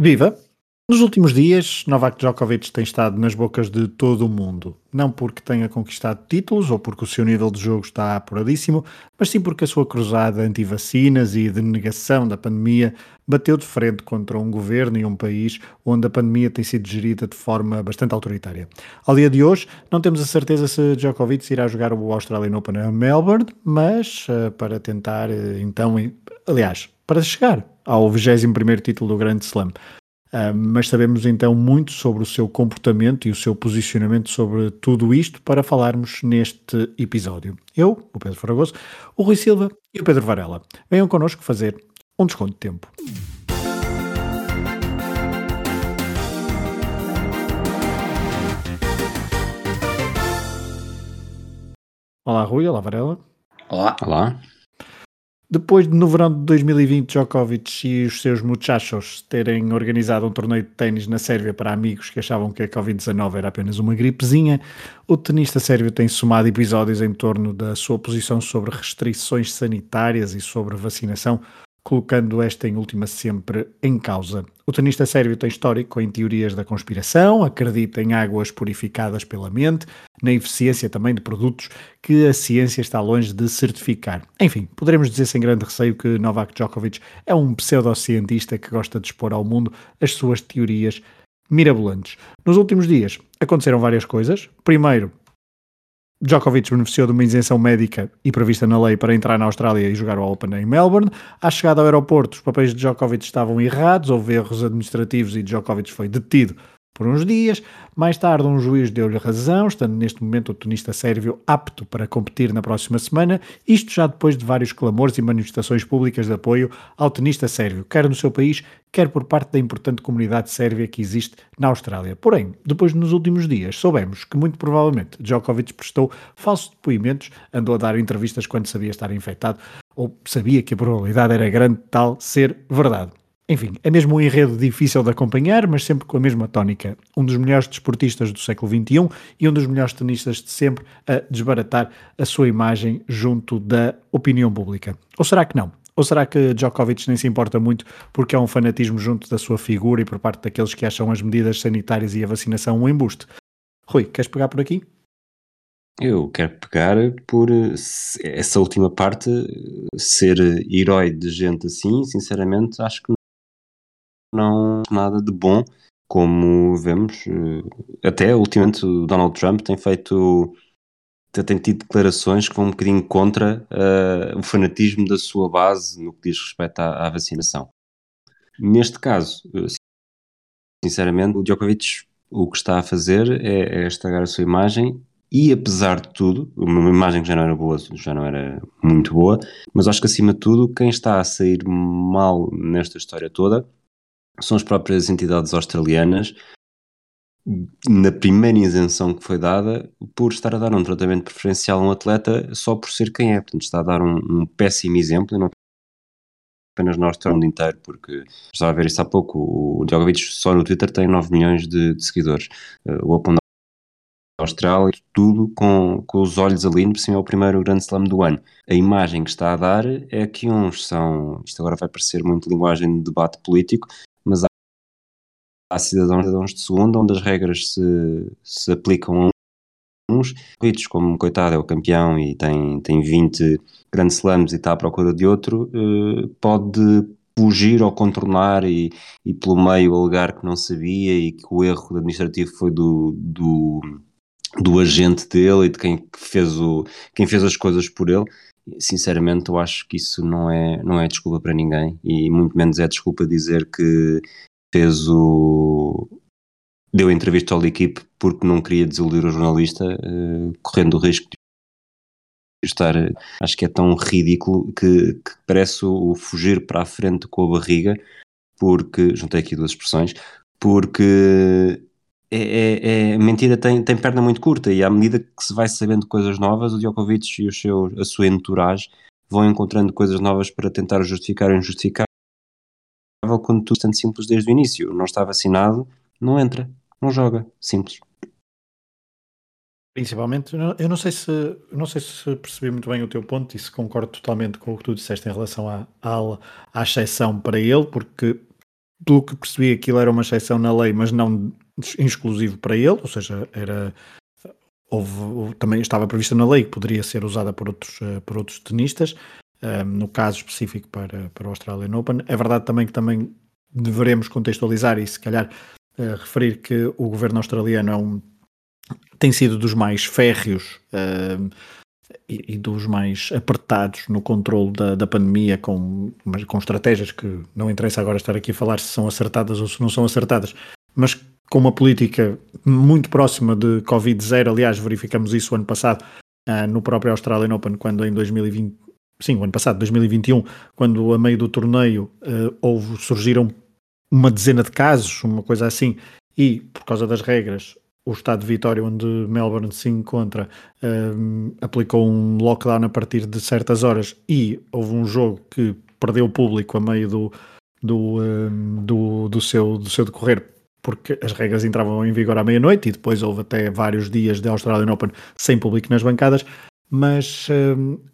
Viva! Nos últimos dias, Novak Djokovic tem estado nas bocas de todo o mundo. Não porque tenha conquistado títulos ou porque o seu nível de jogo está apuradíssimo, mas sim porque a sua cruzada anti-vacinas e de negação da pandemia bateu de frente contra um governo e um país onde a pandemia tem sido gerida de forma bastante autoritária. Ao dia de hoje, não temos a certeza se Djokovic irá jogar o Australian Open em Melbourne, mas uh, para tentar, uh, então, aliás, para chegar ao 21º título do Grande Slam. Uh, mas sabemos então muito sobre o seu comportamento e o seu posicionamento sobre tudo isto para falarmos neste episódio. Eu, o Pedro Fragoso, o Rui Silva e o Pedro Varela. Venham connosco fazer um desconto de tempo. Olá Rui, olá Varela. Olá. Olá. Depois de no verão de 2020 Djokovic e os seus muchachos terem organizado um torneio de ténis na Sérvia para amigos que achavam que a Covid-19 era apenas uma gripezinha, o tenista sérvio tem somado episódios em torno da sua posição sobre restrições sanitárias e sobre vacinação, colocando esta em última sempre em causa. O tenista sérvio tem histórico em teorias da conspiração, acredita em águas purificadas pela mente, na eficiência também de produtos que a ciência está longe de certificar. Enfim, poderemos dizer sem grande receio que Novak Djokovic é um pseudocientista que gosta de expor ao mundo as suas teorias mirabolantes. Nos últimos dias aconteceram várias coisas. Primeiro, Djokovic beneficiou de uma isenção médica e prevista na lei para entrar na Austrália e jogar o Open em Melbourne. À chegada ao aeroporto, os papéis de Djokovic estavam errados, houve erros administrativos e Djokovic foi detido por uns dias. Mais tarde, um juiz deu-lhe razão, estando neste momento o tenista sérvio apto para competir na próxima semana, isto já depois de vários clamores e manifestações públicas de apoio ao tenista sérvio, quer no seu país, quer por parte da importante comunidade sérvia que existe na Austrália. Porém, depois nos últimos dias, soubemos que muito provavelmente Djokovic prestou falsos depoimentos, andou a dar entrevistas quando sabia estar infectado, ou sabia que a probabilidade era grande de tal ser verdade. Enfim, é mesmo um enredo difícil de acompanhar, mas sempre com a mesma tónica. Um dos melhores desportistas do século XXI e um dos melhores tenistas de sempre a desbaratar a sua imagem junto da opinião pública. Ou será que não? Ou será que Djokovic nem se importa muito porque há um fanatismo junto da sua figura e por parte daqueles que acham as medidas sanitárias e a vacinação um embuste? Rui, queres pegar por aqui? Eu quero pegar por essa última parte, ser herói de gente assim, sinceramente, acho que não nada de bom, como vemos, eh, até ultimamente o Donald Trump tem feito tem tido declarações que vão um bocadinho contra uh, o fanatismo da sua base no que diz respeito à, à vacinação. Neste caso, eh, sinceramente, o Djokovic o que está a fazer é, é estragar a sua imagem e apesar de tudo, uma imagem que já não era boa, já não era muito boa, mas acho que acima de tudo, quem está a sair mal nesta história toda são as próprias entidades australianas, na primeira isenção que foi dada, por estar a dar um tratamento preferencial a um atleta só por ser quem é. Portanto, está a dar um, um péssimo exemplo, e não apenas na Austrália inteiro, porque estava a ver isso há pouco, o Djokovic só no Twitter tem 9 milhões de, de seguidores. Uh, o Open da Austrália, tudo com, com os olhos ali, por cima é o primeiro grande slam do ano. A imagem que está a dar é que uns são, isto agora vai parecer muito linguagem de debate político, há, cidadãos, cidadãos de segunda onde as regras se, se aplicam a uns, Ritos, como coitado é o campeão e tem, tem 20 grandes slams e está à procura de outro, eh, pode fugir ou contornar e, e pelo meio alegar que não sabia e que o erro administrativo foi do, do, do agente dele e de quem fez, o, quem fez as coisas por ele. Sinceramente eu acho que isso não é, não é desculpa para ninguém e muito menos é desculpa dizer que fez o deu entrevista ao equipe porque não queria desiludir o jornalista uh, correndo o risco de estar, acho que é tão ridículo que, que parece o, o fugir para a frente com a barriga porque, juntei aqui duas expressões porque é, é, é, mentira tem, tem perna muito curta e à medida que se vai sabendo coisas novas, o Djokovic e o seu, a sua entourage vão encontrando coisas novas para tentar justificar o injustificável quando tudo tanto simples desde o início. Não está vacinado, não entra, não joga. Simples. Principalmente, eu não sei se não sei se percebi muito bem o teu ponto e se concordo totalmente com o que tu disseste em relação à, à, à exceção para ele, porque pelo que percebi, aquilo era uma exceção na lei, mas não exclusivo para ele, ou seja, era houve, também estava prevista na lei que poderia ser usada por outros, uh, por outros tenistas, uh, no caso específico para, para o Australian Open. É verdade também que também deveremos contextualizar e se calhar uh, referir que o governo australiano é um, tem sido dos mais férreos e, e, dos mais apertados no controle da, da pandemia com, com estratégias que não interessa agora estar aqui a falar se são acertadas ou se não são acertadas, mas com uma política muito próxima de Covid-0. Aliás, verificamos isso ano passado uh, no próprio Australian Open, quando em 2020, sim, o ano passado, 2021, quando a meio do torneio uh, houve, surgiram uma dezena de casos, uma coisa assim, e por causa das regras, o estado de Vitória, onde Melbourne se encontra, uh, aplicou um lockdown a partir de certas horas e houve um jogo que perdeu o público a meio do, do, do, do, seu, do seu decorrer porque as regras entravam em vigor à meia-noite e depois houve até vários dias de Australian Open sem público nas bancadas. Mas,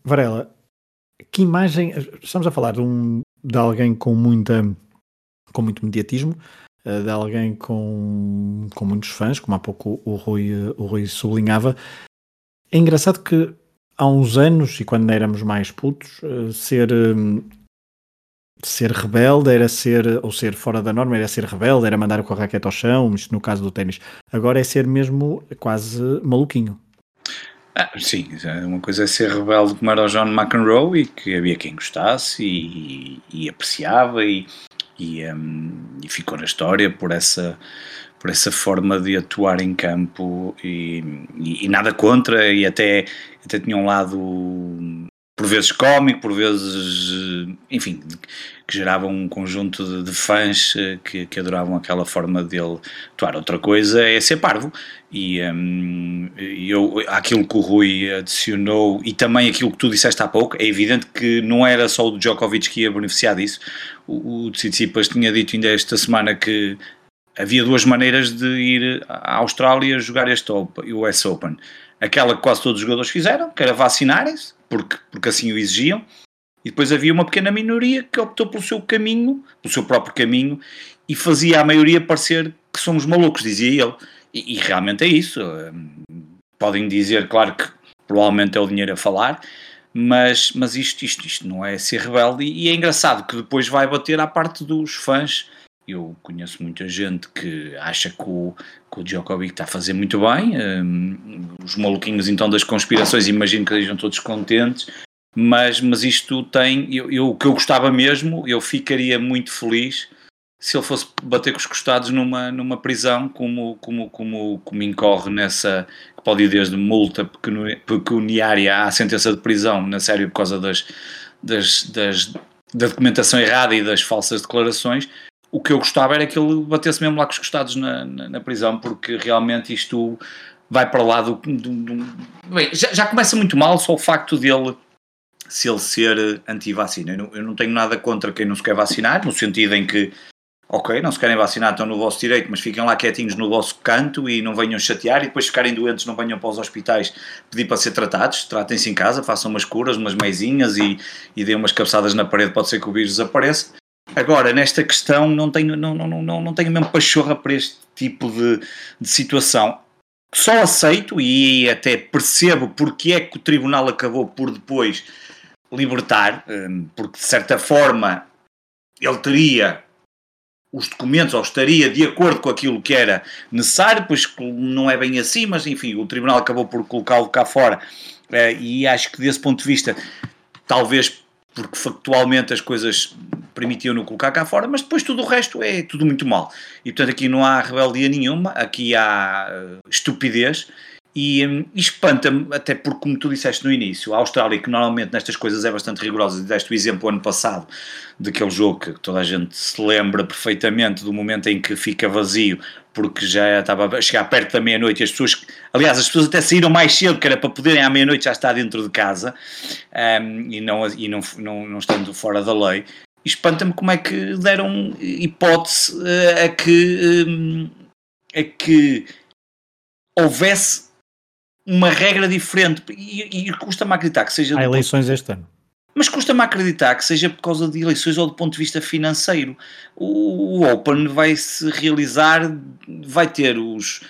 Varela, que imagem. Estamos a falar de, um, de alguém com, muita, com muito mediatismo, uh, de alguém com, com muitos fãs, como há pouco o Rui, o Rui sublinhava. É engraçado que há uns anos, e quando éramos mais putos, uh, ser ser rebelde era ser, ou ser fora da norma, era ser rebelde, era mandar com a raquete ao chão, isto no caso do ténis. Agora é ser mesmo quase maluquinho. Ah, sim, uma coisa é ser rebelde como era o John McEnroe e que havia quem gostasse e, e apreciava e, e, um, e, ficou na história por essa, por essa forma de atuar em campo e, e, nada contra e até, até tinha um lado por vezes cómico, por vezes, enfim, que gerava um conjunto de, de fãs eh, que, que, adoravam aquela forma dele atuar. Outra coisa é ser parvo, e um, eu, aquilo que o Rui adicionou, e também aquilo que tu disseste há pouco, é evidente que não era só o Djokovic que ia beneficiar disso. O, o Tsitsipas tinha dito ainda esta semana que havia duas maneiras de ir à Austrália jogar este Open, o US Open. Aquela que quase todos os jogadores fizeram, que era vacinarem-se, porque, porque assim o exigiam, e depois havia uma pequena minoria que optou pelo seu caminho, pelo seu próprio caminho, e fazia a maioria parecer que somos malucos, dizia ele. E, e realmente é isso. Hum, podem dizer, claro que provavelmente é o dinheiro a falar, mas, mas isto, isto, isto não é ser rebelde. E, e é engraçado que depois vai bater à parte dos fãs. Eu conheço muita gente que acha que o, que o Djokovic está a fazer muito bem. Um, os maluquinhos então das conspirações, imagino que estejam todos contentes mas, mas isto tem, eu, eu, o que eu gostava mesmo, eu ficaria muito feliz se ele fosse bater com os costados numa, numa prisão como, como, como, como incorre nessa, que pode ir desde multa pecuniária à sentença de prisão na série por causa das, das, das, da documentação errada e das falsas declarações, o que eu gostava era que ele batesse mesmo lá com os costados na, na, na prisão, porque realmente isto vai para lá do... do, do bem, já, já começa muito mal só o facto dele se ele ser anti-vacina. Eu, eu, não tenho nada contra quem não se quer vacinar, no sentido em que, ok, não se querem vacinar, estão no vosso direito, mas fiquem lá quietinhos no vosso canto e não venham chatear e depois ficarem doentes não venham para os hospitais pedir para ser tratados, tratem-se em casa, façam umas curas, umas meizinhas e, e deem umas cabeçadas na parede, pode ser que o vírus desapareça. Agora, nesta questão, não tenho, não, não, não, não tenho mesmo pachorra para este tipo de, de situação. Só aceito e até percebo porque é que o tribunal acabou por depois libertar, hum, porque de certa forma ele teria os documentos ou estaria de acordo com aquilo que era necessário, pois não é bem assim, mas enfim, o Tribunal acabou por colocá-lo cá fora eh, e acho que desse ponto de vista, talvez porque factualmente as coisas permitiam-no colocar cá fora, mas depois tudo o resto é tudo muito mal. E portanto aqui não há rebeldia nenhuma, aqui há eh, estupidez e, um, espanta-me, até porque, como tu disseste no início, a Austrália, que normalmente nestas coisas é bastante rigorosa, e deste o exemplo ano passado daquele jogo que toda a gente se lembra perfeitamente do momento em que fica vazio, porque já estava a chegar perto da meia-noite e as pessoas, aliás, as pessoas até saíram mais cedo, que era para poderem à meia-noite já estar dentro de casa um, e, não, e não, não, não estando fora da lei. Espanta-me como é que deram hipótese uh, a que, um, a que houvesse uma regra diferente e, e custa-me acreditar que seja. Há eleições este ano. mas custa-me acreditar que seja por causa de eleições ou do ponto de vista financeiro. O, o Open vai se realizar, vai ter os,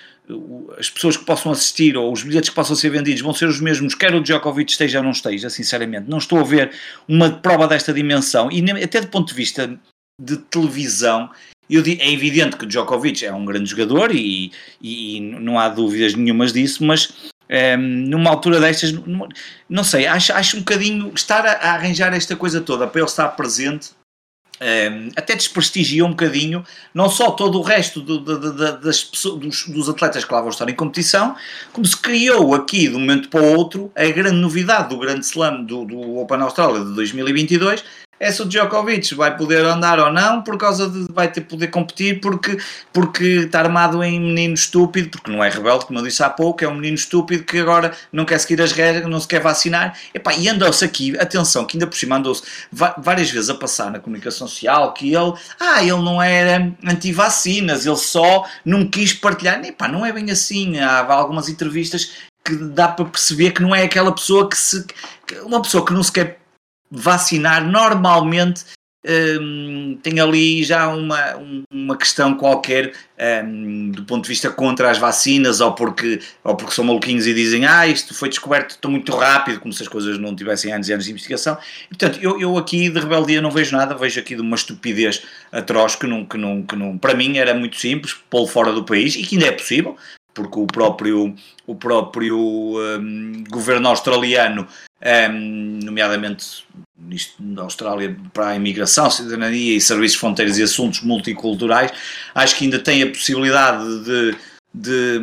as pessoas que possam assistir ou os bilhetes que possam ser vendidos vão ser os mesmos, quer o Djokovic esteja ou não esteja, sinceramente. Não estou a ver uma prova desta dimensão e até do ponto de vista de televisão. Eu, é evidente que o Djokovic é um grande jogador e, e não há dúvidas nenhumas disso, mas ehm, numa altura destas, não sei, acho, acho um bocadinho estar a, a, arranjar esta coisa toda para ele estar presente. Ehm, até desprestigia um bocadinho não só todo o resto do, do, do, das dos, dos, atletas que lá vão estar em competição, como se criou aqui de um momento para o outro a grande novidade do grande slam do, do Open Australia de 2022, é se o Djokovic vai poder andar ou não, por causa de vai ter poder competir, porque, porque está armado em menino estúpido, porque não é rebelde, como eu disse há pouco, é um menino estúpido que agora não quer seguir as regras, não se quer vacinar. Epá, e andou-se aqui, atenção, que ainda por cima andou-se várias vezes a passar na comunicação social que ele, ah, ele não era anti-vacinas, ele só não quis partilhar. Epá, não é bem assim. Há algumas entrevistas que dá para perceber que não é aquela pessoa que se. Uma pessoa que não se quer vacinar normalmente um, tem ali já uma, uma questão qualquer um, do ponto de vista contra as vacinas ou porque, ou porque são maluquinhos e dizem ah, isto foi descoberto tão muito rápido, como se as coisas não tivessem anos e anos de investigação. E, portanto, eu, eu aqui de rebeldia não vejo nada, vejo aqui de uma estupidez atroz que, não, que, não, que não, para mim era muito simples, pô-lo fora do país e que ainda é possível, porque o próprio, o próprio um, governo australiano, um, nomeadamente isto na Austrália para a imigração, cidadania e serviços fronteiras e assuntos multiculturais, acho que ainda tem a possibilidade de, de,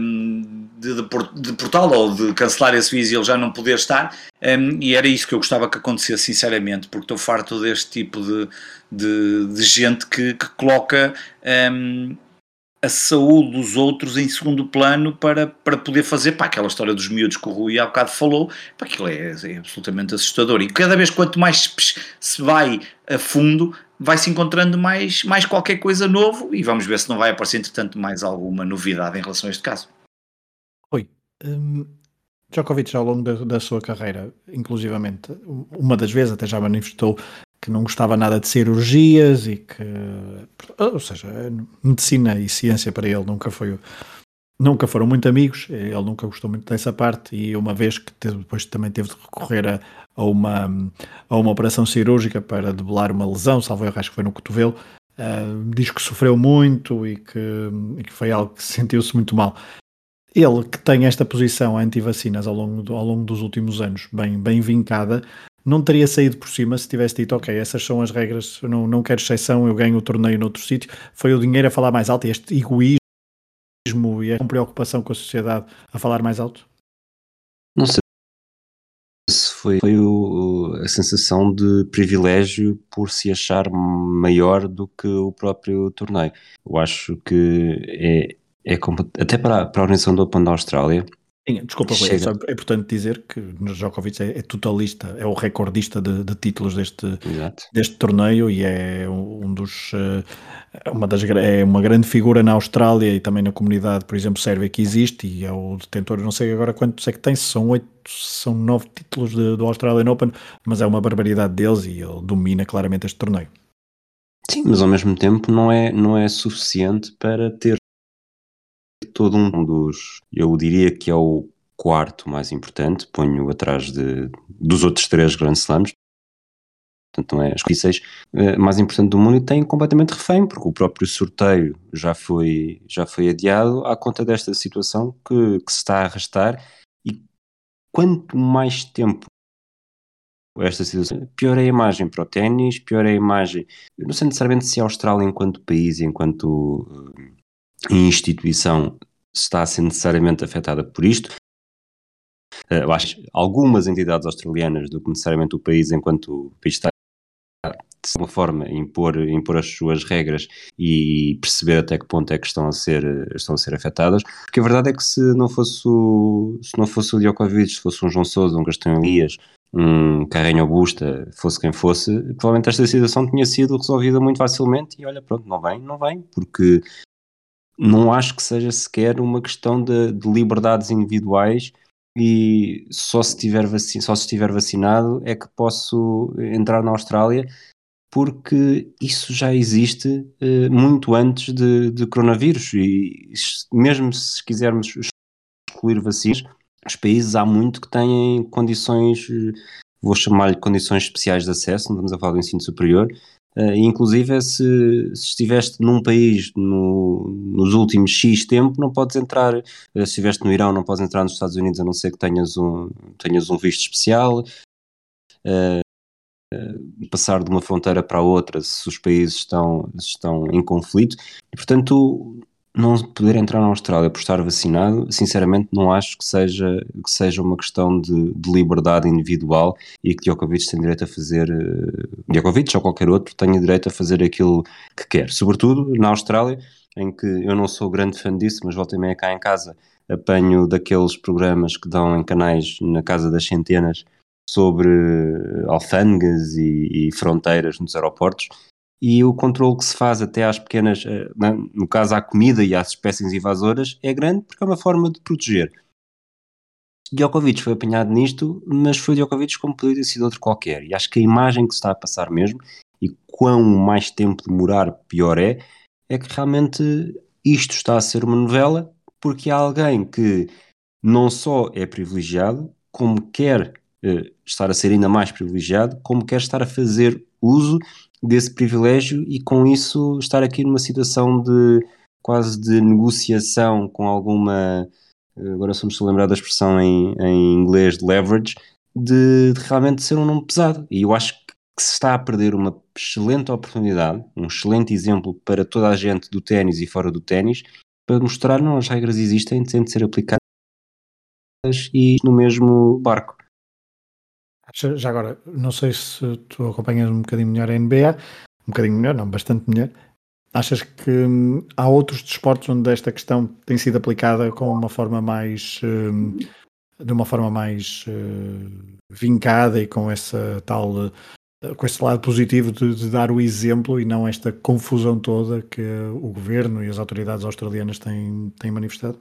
de, de, de portá-lo ou de cancelar esse visto e ele já não poder estar, um, e era isso que eu gostava que acontecesse sinceramente, porque estou farto deste tipo de, de, de gente que, que coloca um, a saúde dos outros em segundo plano para, para poder fazer para aquela história dos miúdos que o Rui há bocado falou, para aquilo é, é, absolutamente assustador. E cada vez quanto mais se vai a fundo, vai se encontrando mais, mais qualquer coisa novo e vamos ver se não vai aparecer, entretanto, mais alguma novidade em relação a este caso. Oi. Um, Djokovic, ao longo da, da, sua carreira, inclusivamente, uma das vezes até já manifestou que não gostava nada de cirurgias e que, ou seja, medicina e ciência para ele nunca foi nunca foram muito amigos, ele nunca gostou muito dessa parte e uma vez que depois também teve de recorrer a, a, uma, a uma operação cirúrgica para debelar uma lesão, salvo eu acho que foi no cotovelo, uh, diz que sofreu muito e que, e que foi algo que sentiu-se muito mal. Ele que tem esta posição anti-vacinas ao longo, do, ao longo dos últimos anos, bem, bem vincada, não teria saído por cima se tivesse dito, ok, essas são as regras, não, não quero exceção, eu ganho o torneio noutro sítio. Foi o dinheiro a falar mais alto e este egoísmo e a preocupação com a sociedade a falar mais alto? Não sei se foi, foi o, a sensação de privilégio por se achar maior do que o próprio torneio. Eu acho que é, é até para, para a organização do Open da Austrália Desculpa, Rui, é importante dizer que Djokovic é, é totalista, é o recordista de, de títulos deste, deste torneio e é um dos eh, uma das é uma grande figura na Austrália e também na comunidade, por exemplo, sérvia que existe e é o detentor, não sei agora quantos é que tem, se são oito, são nove títulos de, do Australian Open, mas é uma barbaridade deles e ele domina claramente este torneio. Sim, mas ao mesmo tempo não é, não é suficiente para ter todo um dos, eu diria que é o quarto mais importante, ponho atrás de, dos outros três grandes slams, portanto não é as seis uh, mais importante do mundo e tem completamente refém, porque o próprio sorteio já foi, já foi adiado à conta desta situação que, que se está a arrastar e quanto mais tempo esta situação, pior é a imagem para o ténis, pior é a imagem, não sei necessariamente se a Austrália enquanto país, enquanto uh, instituição está a ser necessariamente afetada por isto. Eh, eu acho que algumas entidades australianas do que necessariamente o país, enquanto o país está de alguma forma impor, impor as suas regras e perceber até que ponto é que estão a ser, estão a ser afetadas, porque a verdade é que se não fosse o, se não fosse o Djokovic, se fosse um João Sousa, um Gastão Elias, um Carreño Augusta, fosse quem fosse, provavelmente esta situação tinha sido resolvida muito facilmente e olha, pronto, não vem, não vem, porque não acho que seja sequer uma questão de, de liberdades individuais e só se, tiver só se estiver vacinado é que posso entrar na Austrália porque isso já existe uh, muito antes de, de, coronavírus. E mesmo se quisermos excluir vacinas, os países há muito que têm condições, eh, vou chamar-lhe condições especiais de acesso, não estamos a falar do ensino superior, uh, inclusive se, se estiveste num país no, nos últimos X tempo, não podes entrar, uh, se estiveste no Irão não podes entrar nos Estados Unidos a não ser que tenhas um, tenhas um visto especial, uh, passar de uma fronteira para outra se os países estão, estão em conflito. E portanto não poder entrar na Austrália por estar vacinado, sinceramente não acho que seja, que seja uma questão de, de liberdade individual e que Djokovic tem direito a fazer, uh, Djokovic ou qualquer outro tenha direito a fazer aquilo que quer, sobretudo na Austrália, em que eu não sou grande fã disso, mas volta e meia cá em casa apanho daqueles programas que dão em canais na casa das centenas sobre alfândegas e, e fronteiras nos aeroportos e o controle que se faz até às pequenas, eh, no caso à comida e às espécies invasoras, é grande porque é uma forma de proteger. Djokovic foi apanhado nisto, mas foi Djokovic como poderia ter sido outro qualquer. E acho que a imagem que se está a passar mesmo, e quão mais tempo demorar, pior é, é que realmente isto está a ser uma novela, porque há alguém que não só é privilegiado, como quer eh, estar a ser ainda mais privilegiado, como quer estar a fazer uso desse privilégio e com isso estar aqui numa situação de quase de negociação com alguma agora somos a lembrar da expressão em, em inglês de leverage de, de, realmente ser um nome pesado. E eu acho que se está a perder uma excelente oportunidade um excelente exemplo para toda a gente do ténis e fora do ténis para mostrar não as regras existem têm de ser aplicadas e no mesmo barco já agora, não sei se tu acompanhas um bocadinho melhor a NBA, um bocadinho melhor, não, bastante melhor. Achas que hum, há outros desportos onde esta questão tem sido aplicada com uma forma mais hum, de uma forma mais uh, vincada e com essa tal com esse lado positivo de, de, dar o exemplo e não esta confusão toda que o governo e as autoridades australianas têm, têm manifestado?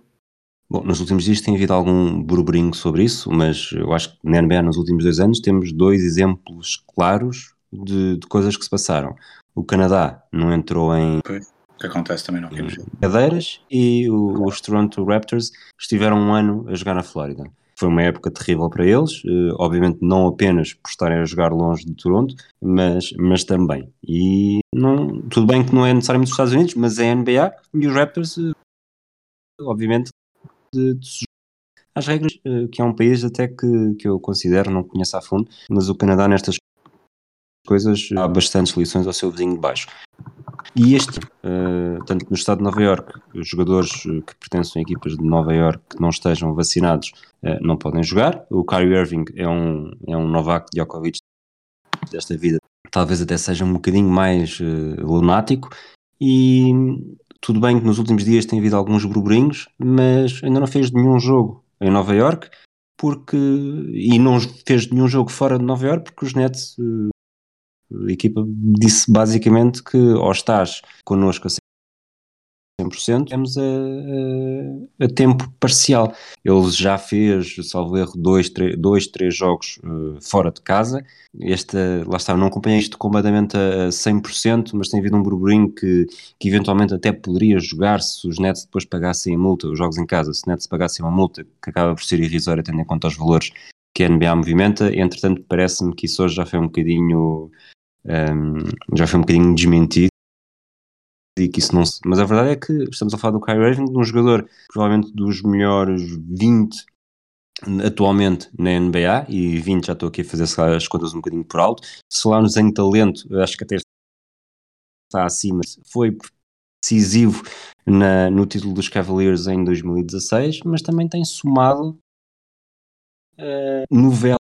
Bom, nos últimos dias tem havido algum burburinho sobre isso, mas eu acho que na NBA nos últimos dois anos temos dois exemplos claros de, de coisas que se passaram. O Canadá não entrou em. Que acontece também não Cadeiras e o, os Toronto Raptors estiveram um ano a jogar na Flórida. Foi uma época terrível para eles, eh, obviamente não apenas por estarem a jogar longe de Toronto, mas, mas também. E não, tudo bem que não é necessariamente os Estados Unidos, mas é a NBA e os Raptors, eh, obviamente, de, de às regras, uh, que é um país até que, que eu considero, não conheço a fundo, mas o Canadá nestas coisas há bastantes lições ao seu vizinho de baixo. E este, uh, tanto no estado de Nova York, os jogadores eh, que pertencem a equipas de Nova York que não estejam vacinados uh, não podem jogar. O Kyrie Irving é um, é um Novak Djokovic desta vida, talvez até seja um bocadinho mais uh, lunático. E tudo bem que nos últimos dias tem havido alguns burburinhos, mas ainda não fez nenhum jogo em Nova York, porque e não fez nenhum jogo fora de Nova York porque os Nets eh, a equipa disse basicamente que ou estás connosco a 100%, temos a, a, tempo parcial. Ele já fez, salvo erro, dois, três, dois, três jogos uh, fora de casa. Este, lá está, não acompanhei isto completamente a, a 100%, mas tem havido um burburinho que, que eventualmente até poderia jogar se os Nets depois pagassem a multa, os jogos em casa, se os Nets pagassem uma multa que acaba por ser irrisória tendo em conta os valores que a NBA movimenta. Entretanto, parece-me que isso hoje já foi um bocadinho. Um, ehm, já foi um bocadinho desmentido e que isso não se... Mas a verdade é que estamos a falar do Kyrie Irving, de um jogador provavelmente dos melhores 20 atualmente na NBA, e 20 já estou aqui a fazer as contas um bocadinho por alto. Se lá nos em talento, acho que até está acima, foi decisivo na, no título dos Cavaliers em 2016, mas também tem somado uh, novelas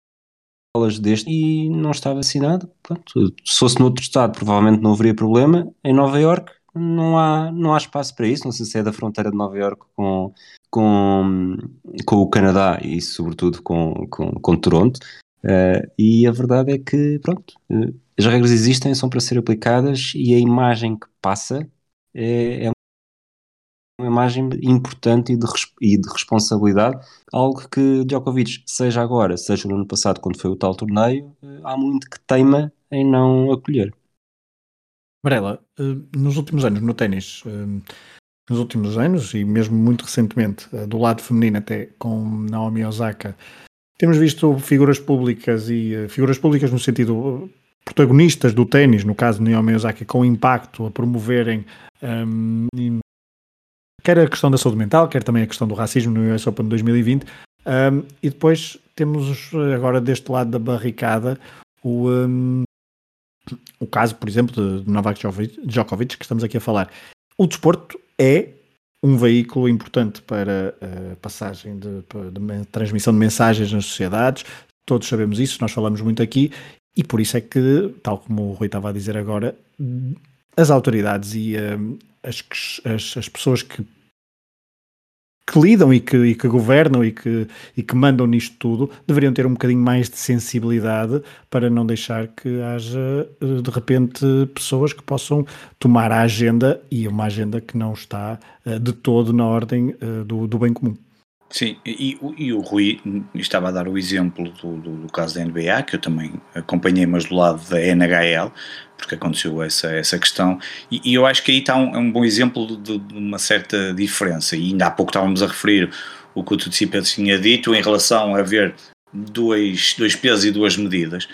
deste e não está vacinado. Pronto, se fosse noutro estado, provavelmente não haveria problema. Em Nova York, não há, não há espaço para isso. Não sei se é da fronteira de Nova Iorque com, com, com o Canadá e, sobretudo, com, com, com Toronto. Uh, e a verdade é que, pronto, uh, as regras existem, são para ser aplicadas e a imagem que passa é, é uma imagem importante e de, e de responsabilidade, algo que Djokovic, seja agora, seja no ano passado, quando foi o tal torneio, eh, há muito que teima em não acolher. Varela, eh, nos últimos anos no ténis, eh, nos últimos anos e mesmo muito recentemente, do lado feminino até com Naomi Osaka, temos visto figuras públicas e figuras públicas no sentido protagonistas do ténis, no caso Naomi Osaka, com impacto a promoverem um, quer a questão da saúde mental, quer também a questão do racismo no US Open 2020. Um, e depois temos agora deste lado da barricada o, um, o caso, por exemplo, de Novak Djokovic, que estamos aqui a falar. O desporto é um veículo importante para a passagem de, de transmissão de mensagens nas sociedades, todos sabemos isso, nós falamos muito aqui, e por isso é que, tal como o Rui estava a dizer agora, as autoridades e um, as, as, as, pessoas que, que lidam e que, e que, governam e que, e que mandam nisto tudo deveriam ter um bocadinho mais de sensibilidade para não deixar que haja de repente pessoas que possam tomar a agenda e uma agenda que não está uh, de todo na ordem uh, do, do bem comum. Sim, e, e, o Rui estava a dar o exemplo do, do, do, caso da NBA, que eu também acompanhei, mas do lado da NHL, porque aconteceu essa, essa questão, e, e eu acho que aí está um, é um bom exemplo de, de, uma certa diferença, e ainda há pouco estávamos a referir o que o Tutsipa tinha dito em relação a haver dois, dois pesos e duas medidas,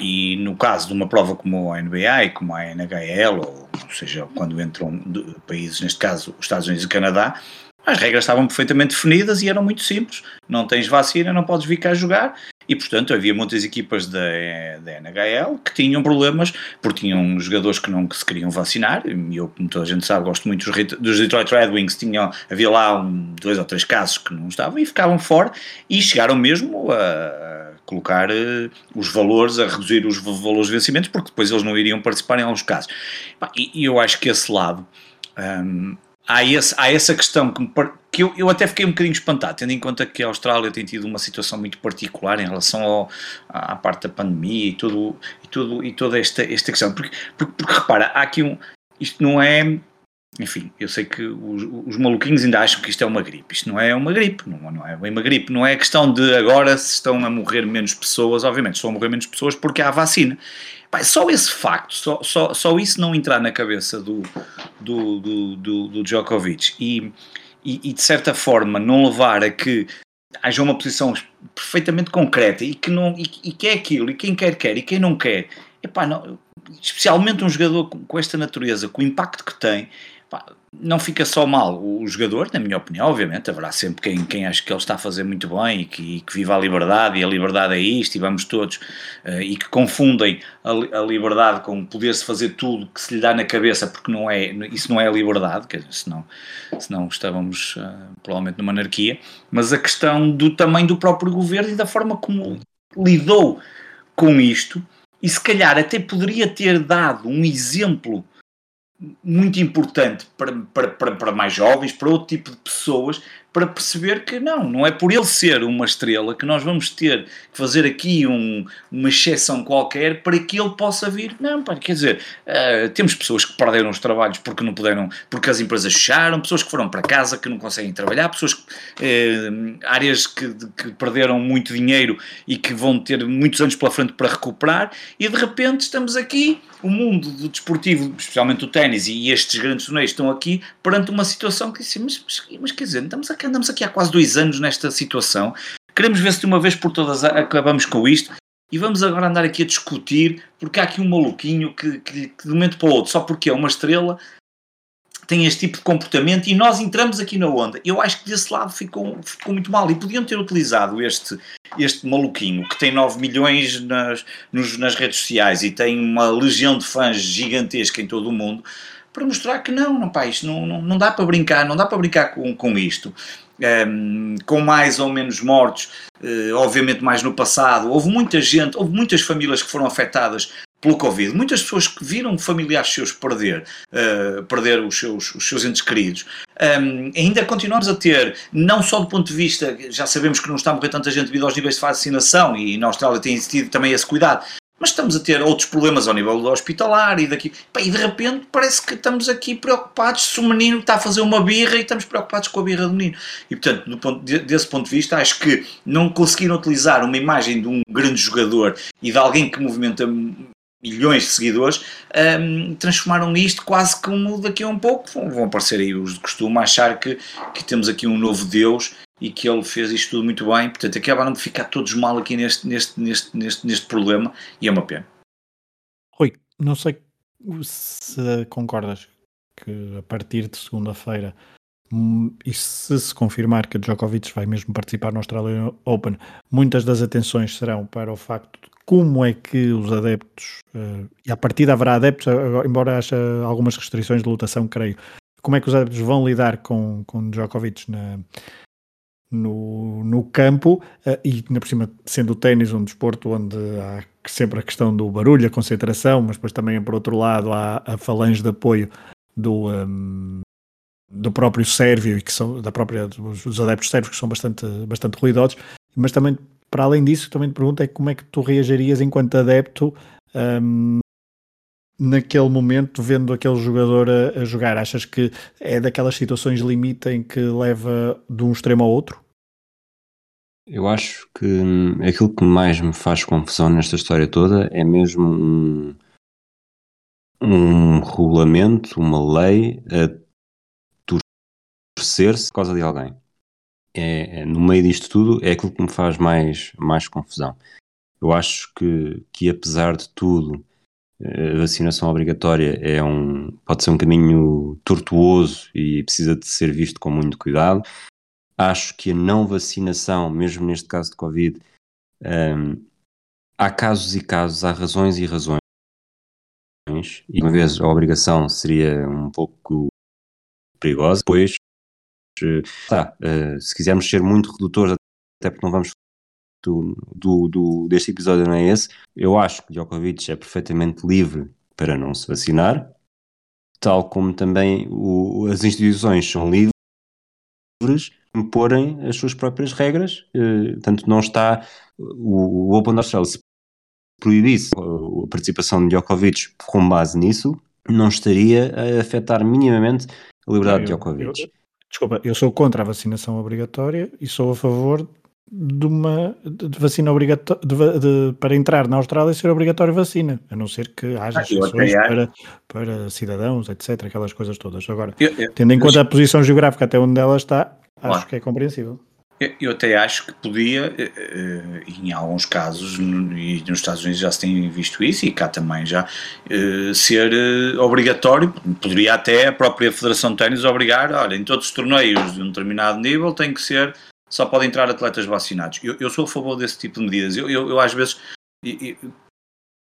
e no caso de uma prova como a NBA e como a NHL, ou, ou seja, quando entram países, neste caso os Estados Unidos e o Canadá, as regras estavam perfeitamente definidas e eram muito simples. Não tens vacina, não podes vir cá jogar. E, portanto, havia muitas equipas da, da NHL que tinham problemas, porque tinham jogadores que não que se queriam vacinar. E eu, como toda a gente sabe, gosto muito dos, Detroit Red Wings. Tinham, havia lá um, dois ou três casos que não estavam e ficavam fora. E chegaram mesmo a, colocar uh, os valores, a reduzir os valores de vencimentos, porque depois eles não iriam participar em alguns casos. E, e eu acho que esse lado. Um, há, esse, há essa questão que, me, que eu, eu, até fiquei um bocadinho espantado, tendo em conta que a Austrália tem tido uma situação muito particular em relação ao, à, parte da pandemia e, tudo, e, tudo, e toda esta, esta questão. Porque, porque, porque repara, há aqui um. Isto não é. Enfim, eu sei que os, os, maluquinhos ainda acham que isto é uma gripe. Isto não é uma gripe, não, não é uma gripe. Não é questão de agora se estão a morrer menos pessoas. Obviamente, estão a morrer menos pessoas porque há vacina. Pai, só esse facto, só, só, só isso não entrar na cabeça do, do, do, do, do Djokovic e, e, e, de certa forma não levar a que haja uma posição perfeitamente concreta e que, não, e, e que é aquilo, e quem quer quer e quem não quer, epá, não, especialmente um jogador com, com esta natureza, com o impacto que tem, epá, não fica só mal. O jogador, na minha opinião, obviamente, haverá sempre quem, quem acha que ele está a fazer muito bem e que, que vive a liberdade, e a liberdade é isto, e vamos todos, uh, e que confundem a, a liberdade com poder-se fazer tudo que se lhe dá na cabeça, porque não é, isso não é a liberdade, quer dizer, senão, senão estávamos uh, provavelmente numa anarquia, mas a questão do tamanho do próprio governo e da forma como lidou com isto, e se calhar até poderia ter dado um exemplo muito importante para, para, para, para, mais jovens, para outro tipo de pessoas, para perceber que não, não é por ele ser uma estrela que nós vamos ter que fazer aqui um, uma exceção qualquer para que ele possa vir. Não, pá, quer dizer, uh, temos pessoas que perderam os trabalhos porque não puderam, porque as empresas fecharam, pessoas que foram para casa que não conseguem trabalhar, pessoas que, uh, áreas que, que perderam muito dinheiro e que vão ter muitos anos pela frente para recuperar, e de repente estamos aqui, o mundo do desportivo, especialmente o ténis e estes grandes torneios estão aqui perante uma situação que mas, mas, mas quer dizer, estamos aqui andamos aqui há quase dois anos nesta situação. Queremos ver se de uma vez por todas acabamos com isto. E vamos agora andar aqui a discutir, porque há aqui um maluquinho que, que, que de um momento para o outro, só porque é uma estrela, tem este tipo de comportamento e nós entramos aqui na onda. Eu acho que desse lado ficou, ficou muito mal e podiam ter utilizado este, este maluquinho que tem 9 milhões nas, nos, nas redes sociais e tem uma legião de fãs gigantesca em todo o mundo para mostrar que não, não, pá, isto não, não, não dá para brincar, não dá para brincar com, com isto. Um, com mais ou menos mortos, uh, obviamente mais no passado, houve muita gente, houve muitas famílias que foram afetadas pelo Covid, muitas pessoas que viram familiares seus perder, uh, perder os seus, os seus entes queridos. Um, ainda continuamos a ter, não só do ponto de vista, já sabemos que não está a morrer tanta gente devido aos níveis de vacinação, e na Austrália tem tido também esse cuidado, mas estamos a ter outros problemas ao nível do hospitalar e daqui. e de repente parece que estamos aqui preocupados se o menino está a fazer uma birra e estamos preocupados com a birra do menino. E portanto, ponto, desse ponto de vista, acho que não conseguiram utilizar uma imagem de um grande jogador e de alguém que movimenta milhões de seguidores, um, transformaram isto quase como daqui a um pouco vão, aparecer aí os de costume achar que, que temos aqui um novo Deus e que ele fez isto tudo muito bem, portanto acabaram de ficar todos mal aqui neste, neste, neste, neste, neste problema e é uma pena. Rui, não sei se concordas que a partir de segunda-feira hum, e se se confirmar que Djokovic vai mesmo participar no Australian Open, muitas das atenções serão para o facto de como é que os adeptos, uh, e a partir haverá adeptos, embora haja algumas restrições de lotação, creio, como é que os adeptos vão lidar com, com Djokovic na, no, no campo uh, e, na por cima, sendo o ténis um desporto onde há sempre a questão do barulho, a concentração, mas depois também, por outro lado, há a falange de apoio do, um, do próprio sérvio e que são da própria dos adeptos sérvios que são bastante, bastante ruidosos, mas também, para além disso, também te pergunto é como é que tu reagirias enquanto adepto um, naquele momento, vendo aquele jogador a, a, jogar? Achas que é daquelas situações limite em que leva de um extremo ao outro? Eu acho que hum, aquilo que mais me faz confusão nesta história toda é mesmo um, um regulamento, uma lei a torcer-se por causa de alguém. É, é, no meio disto tudo, é aquilo que me faz mais, mais confusão. Eu acho que, que apesar de tudo, a vacinação obrigatória é um, pode ser um caminho tortuoso e precisa de ser visto com muito cuidado. Acho que a não vacinação, mesmo neste caso de Covid, um, há casos e casos, há razões e razões. E uma vez a obrigação seria um pouco perigosa, pois tá, uh, se quisermos ser muito redutores, até porque não vamos do, do, do, deste episódio não é esse. Eu acho que Djokovic é perfeitamente livre para não se vacinar, tal como também o, as instituições são livres imporem as suas próprias regras. Uh, tanto não está o, o Open Australia se proibisse a participação de Djokovic com base nisso, não estaria a afetar minimamente a liberdade eu, de Djokovic. Eu, desculpa, eu sou contra a vacinação obrigatória e sou a favor de uma de vacina obrigatória para entrar na Austrália ser obrigatório vacina, a não ser que haja ah, exceções para, para cidadãos, etc, aquelas coisas todas. Agora, eu, eu, tendo em conta a posição geográfica até onde ela está, acho claro. que é compreensível. Eu até acho que podia, eh, eh, em alguns casos, e nos Estados Unidos já se tem visto isso, e cá também já, eh, ser obrigatório, poderia até a própria Federação de Ténis obrigar, olha, em todos os torneios de um determinado nível tem que ser só podem entrar atletas vacinados. Eu, eu sou a favor desse tipo de medidas. Eu, eu, eu às vezes eu,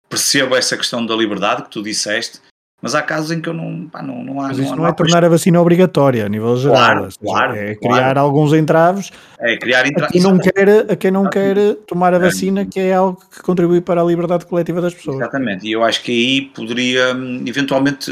percebo essa questão da liberdade que tu disseste, mas há casos em que eu não, pá, não, não há. Mas isso não, não, é tornar a vacina obrigatória a nível geral. Claro, seja, claro, é criar claro. alguns entraves é criar entraves. A quem não quer, a quem não quer tomar a vacina, que é algo que contribui para a liberdade coletiva das pessoas. Exatamente, e eu acho que aí poderia, eventualmente,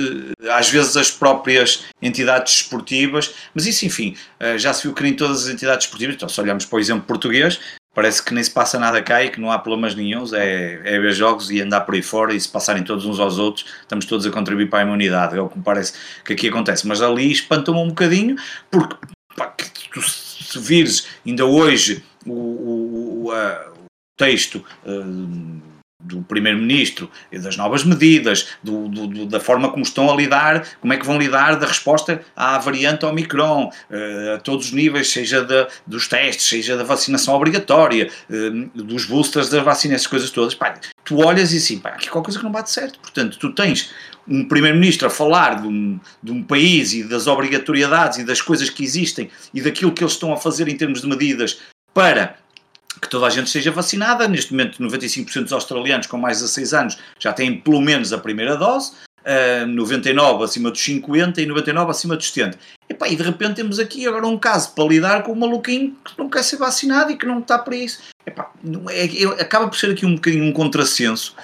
às vezes as próprias entidades esportivas, mas isso, enfim, eh, já se viu que nem todas as entidades esportivas, então se olharmos para o exemplo português, parece que nem se passa nada cá e que não há problemas nenhums, é, é ver jogos e andar por aí fora e se passarem todos uns aos outros, estamos todos a contribuir para a imunidade, é o que me parece que aqui acontece. Mas ali espanta-me um bocadinho, porque pá, tu, se vires ainda hoje o, o, o, a, o texto. Uh, do Primeiro-Ministro e das novas medidas, do, do, da forma como estão a lidar, como é que vão lidar da resposta à variante Omicron, uh, a todos os níveis, seja da, dos testes, seja da vacinação obrigatória, uh, dos boosters da vacina, essas coisas todas. Pá, tu olhas e assim, pá, aqui qualquer coisa que não bate certo. Portanto, tu tens um Primeiro-Ministro a falar de um, de um país e das obrigatoriedades e das coisas que existem e daquilo que eles estão a fazer em termos de medidas para que toda a gente seja vacinada. Neste momento, 95% dos australianos com mais de 16 anos já têm pelo menos a primeira dose, uh, 99 acima dos 50 e 99 acima dos 70. E, de repente temos aqui agora um caso para lidar com um maluquinho que não quer ser vacinado e que não está para isso. É, é, acaba por ser aqui um bocadinho um contrassenso.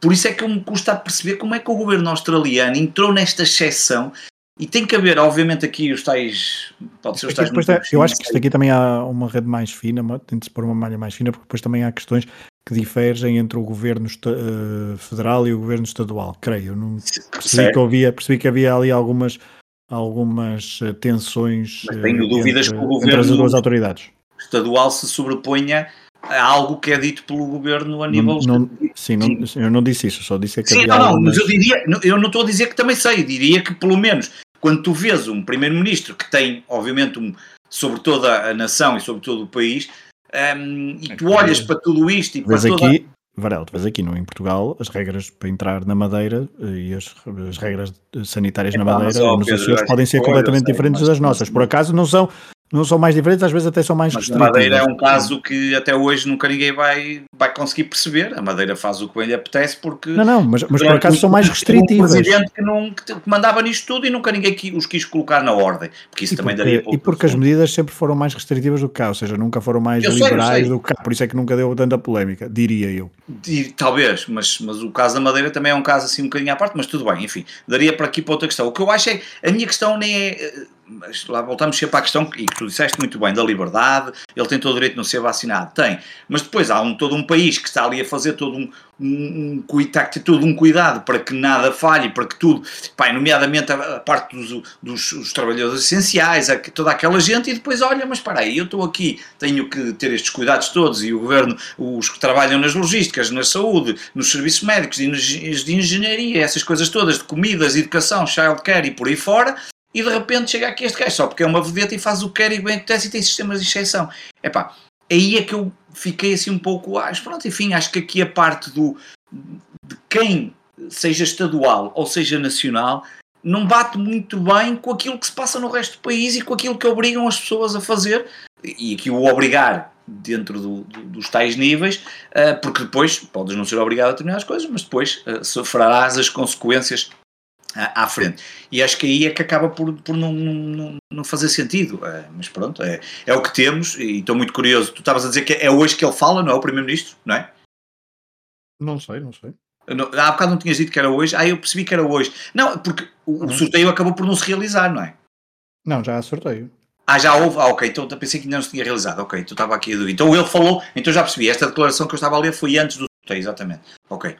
Por isso é que me custa a perceber como é que o governo australiano entrou nesta exceção e tem que haver, obviamente, aqui os tais. Pode ser os tais. Depois, eu acho que isto aqui também há uma rede mais fina, tem de se pôr uma malha mais fina, porque depois também há questões que diferem entre o governo uh, federal e o governo estadual, creio. Não percebi, que havia, percebi que havia ali algumas, algumas eh, tensões Mas tenho dúvidas entre, que o governo entre as duas autoridades. estadual se sobreponha a algo que é dito pelo governo a nível. Não, não, sim, não, eu não disse isso, só disse que sim, havia não, algumas... mas eu diria, eu não estou a dizer que também sei, diria que pelo menos quando tu vês um primeiro-ministro que tem, obviamente, um, sobre toda a nação e sobre todo o país, um, e tu olhas para tudo isto e para toda... aqui, Varela, tu vês aqui no, em Portugal as regras para entrar na Madeira eh, e as, as regras sanitárias é, na Madeira nos Açores podem ser completamente diferentes das nossas. Por acaso não são, não são mais diferentes, às vezes até são mais Mas restritivas. A Madeira é um caso que até hoje nunca ninguém vai, vai conseguir perceber. A Madeira faz o que lhe apetece porque. Não, não, mas, mas por acaso são mais restritivas. Um presidente que, não, que mandava nisto tudo e nunca ninguém os quis colocar na ordem. Porque isso e também porque, daria. E porque as medidas sempre foram mais restritivas do que cá, ou seja, nunca foram mais eu liberais sei, sei. do que cá. Por isso é que nunca deu tanta polémica, diria eu. Talvez, mas, mas o caso da Madeira também é um caso assim um bocadinho à parte, mas tudo bem, enfim, daria para aqui para outra questão. O que eu acho é, a minha questão nem é mas lá voltamos sempre à questão e que tu disseste muito bem da liberdade, ele tem todo o direito de não ser vacinado, tem, mas depois há um, todo um país que está ali a fazer todo um, um, um, todo um cuidado para que nada falhe, para que tudo, pá, nomeadamente a, a parte dos, dos, dos, trabalhadores essenciais, a, toda aquela gente, e depois olha, mas para aí, eu estou aqui, tenho que ter estes cuidados todos, e o governo, os que trabalham nas logísticas, na saúde, nos serviços médicos, de engenharia, essas coisas todas, de comidas, educação, childcare e por aí fora, e de repente chega aqui este gajo só porque é uma vedeta e faz o que quer e bem acontece e tem sistemas de exceção. É pá, aí é que eu fiquei assim um pouco, acho, pronto, enfim, acho que aqui a parte do de quem seja estadual ou seja nacional não bate muito bem com aquilo que se passa no resto do país e com aquilo que obrigam as pessoas a fazer e aqui o obrigar dentro do, do, dos tais níveis, uh, porque depois podes não ser obrigado a determinadas coisas, mas depois uh, sofrerás as consequências à, frente. E acho que aí é que acaba por, por não, não, não fazer sentido. É, mas pronto, é, é o que temos e estou muito curioso. Tu estavas a dizer que é hoje que ele fala, não é o Primeiro-Ministro, não é? Não sei, não sei. Não, há bocado não tinhas dito que era hoje. Ah, eu percebi que era hoje. Não, porque o, o sorteio acabou por não se realizar, não é? Não, já há sorteio. Ah, já houve? Ah, ok. Então pensei que ainda não se tinha realizado. Ok, tu estava aqui a dúvida. Então ele falou, então já percebi. Esta declaração que eu estava a ler foi antes do sorteio, exatamente. Ok.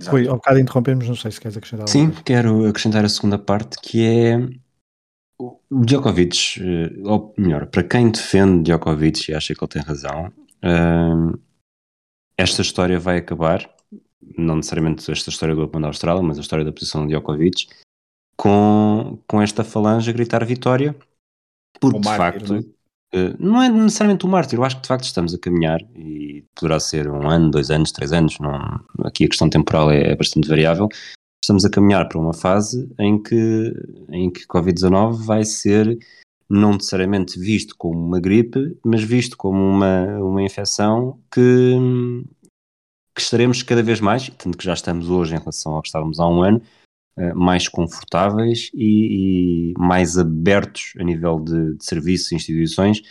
Exato. Rui, ao bocado interrompemos, não sei se queres acrescentar Sim, quero acrescentar a segunda parte que é o Djokovic, eh, ou melhor, para quem defende Djokovic e acha que ele tem razão, uh, esta história vai acabar, não necessariamente esta história do Open da Austrália, mas a história da posição de Djokovic, com, com esta falange a gritar vitória, porque de facto? Eh, não é necessariamente um mártir, eu acho que de facto estamos a caminhar e poderá ser um ano, dois anos, três anos, não, aqui a questão temporal é, bastante variável. Estamos a caminhar para uma fase em que, em que Covid-19 vai ser não necessariamente visto como uma gripe, mas visto como uma, uma infecção que, que estaremos cada vez mais, tanto que já estamos hoje em relação ao que estávamos há um ano, eh, mais confortáveis e, e, mais abertos a nível de, de serviços e instituições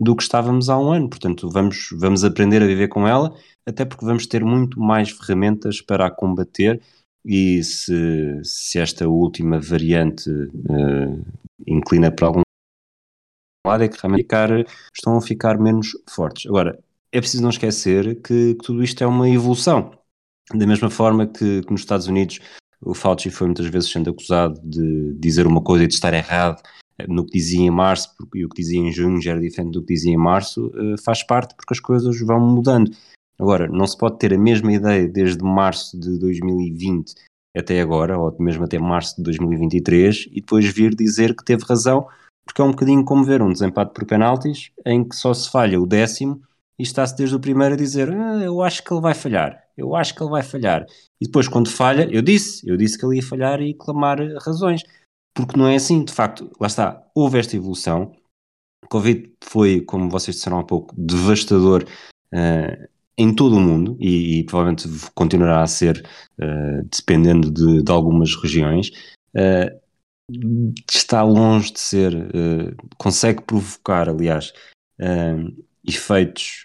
do que estávamos há um ano. Portanto, vamos, vamos aprender a viver com ela, até porque vamos ter muito mais ferramentas para a combater. E se, se esta última variante uh, inclina para algum lado, é que realmente estão a ficar menos fortes. Agora, é preciso não esquecer que, que tudo isto é uma evolução. Da mesma forma que, que nos Estados Unidos o Fauci foi muitas vezes sendo acusado de dizer uma coisa e de estar errado no que dizia em março, porque o que dizia em junho já era diferente do que dizia em março, eh, faz parte porque as coisas vão mudando. Agora, não se pode ter a mesma ideia desde março de 2020 até agora, ou mesmo até março de 2023, e depois vir dizer que teve razão, porque é um bocadinho como ver um desempate por penaltis, em que só se falha o décimo e está-se desde o primeiro a dizer ah, eu acho que ele vai falhar, eu acho que ele vai falhar. E depois quando falha, eu disse, eu disse que ele ia falhar e clamar razões. Porque não é assim, de facto, lá está, houve esta evolução. Covid foi, como vocês disseram há pouco, devastador uh, em todo o mundo e, e, provavelmente continuará a ser, uh, dependendo de, de, algumas regiões. Uh, está longe de ser, consegue provocar, aliás, efeitos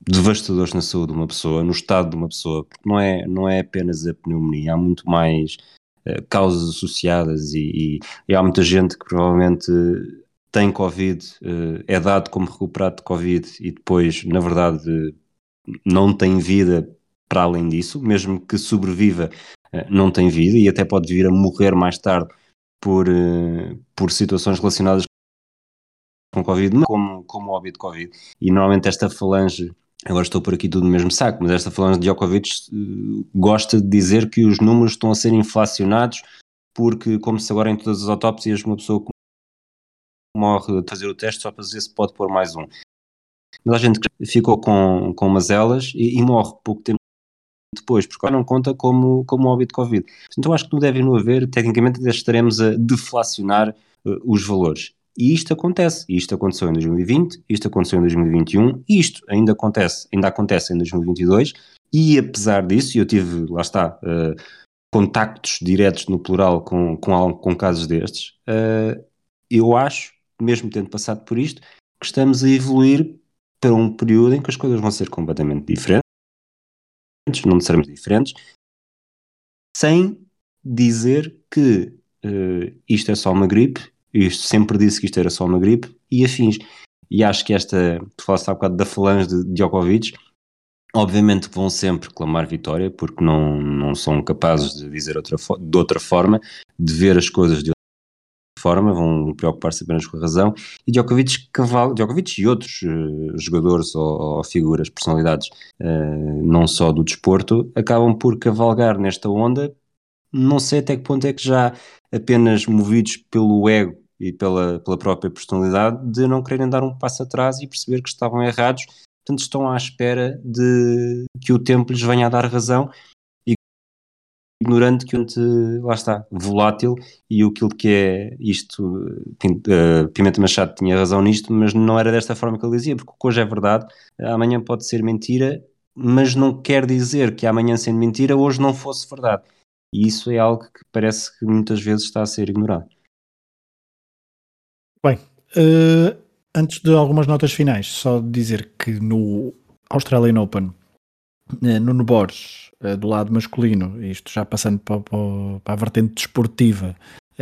devastadores na saúde de uma pessoa, no estado de uma pessoa, porque não é, não é apenas a pneumonia, há muito mais uh, causas associadas e, e, e, há muita gente que provavelmente tem Covid, uh, é dado como recuperado de Covid e depois, na verdade, não tem vida para além disso, mesmo que sobreviva, uh, não tem vida e até pode vir a morrer mais tarde por, por situações relacionadas com Covid, como, como óbito de Covid. E normalmente esta falange, agora estou por aqui tudo no mesmo saco, mas esta falange de Djokovic uh, gosta de dizer que os números estão a ser inflacionados porque, como se agora em todas as autópsias uma pessoa morre a fazer o teste só para dizer se pode pôr mais um. Mas a gente ficou com, com umas elas e, e morre pouco tempo depois, porque não conta como, como óbito Covid. Então acho que não deve não haver, tecnicamente estaremos a deflacionar uh, os valores. E isto acontece, isto aconteceu em 2020, isto aconteceu em 2021, isto ainda acontece, ainda acontece em 2022, e apesar disso, eu tive, lá está, uh, contactos diretos no plural com, com, com casos destes, uh, eu acho, mesmo tendo passado por isto, que estamos a evoluir para um período em que as coisas vão ser completamente diferentes, não necessariamente diferentes, sem dizer que uh, isto é só uma gripe isto sempre disse que isto era só uma gripe e afins. E acho que esta, tu falaste há bocado da falange de Djokovic, obviamente vão sempre clamar vitória, porque não, não são capazes de dizer outra, de outra forma, de ver as coisas de outra forma, vão preocupar-se apenas com a razão. E Djokovic, caval, Djokovic e outros uh, jogadores ou, ou, figuras, personalidades, uh, não só do desporto, acabam por cavalgar nesta onda. Não sei até que ponto é que já apenas movidos pelo ego e pela, pela própria personalidade de não quererem dar um passo atrás e perceber que estavam errados, portanto estão à espera de que o tempo lhes venha a dar razão e ignorando que onde lá está, volátil e aquilo que é isto, eh, Pimenta Machado tinha razão nisto, mas não era desta forma que ele dizia, porque hoje é verdade, amanhã pode ser mentira, mas não quer dizer que amanhã sendo mentira, hoje não fosse verdade. E isso é algo que parece que muitas vezes está a ser ignorado. Bem, uh, antes de algumas notas finais, só dizer que no Australian Open, uh, Nuno Borges, uh, do lado masculino, isto já passando para, para, a vertente desportiva,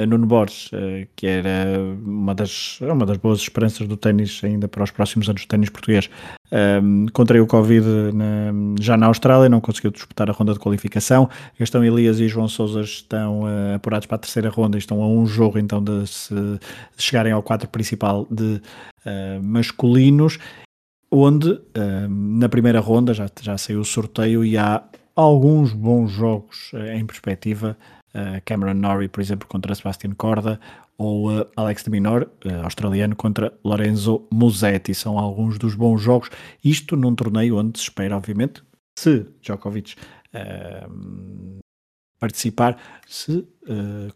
Nuno Borges, que era uma das, uma das boas esperanças do ténis ainda para os próximos anos do ténis português, um, contraiu o Covid na, já na Austrália, não conseguiu disputar a ronda de qualificação. Gastão Elias e João Sousa estão uh, apurados para a terceira ronda e estão a um jogo então de, se, de chegarem ao quadro principal de uh, masculinos, onde uh, na primeira ronda já, já saiu o sorteio e há alguns bons jogos em perspectiva. Cameron Norrie, por exemplo, contra Sebastian Corda, ou uh, Alex de Minor, uh, australiano, contra Lorenzo Musetti. São alguns dos bons jogos. Isto num torneio onde se espera, obviamente, se Djokovic uh, participar, se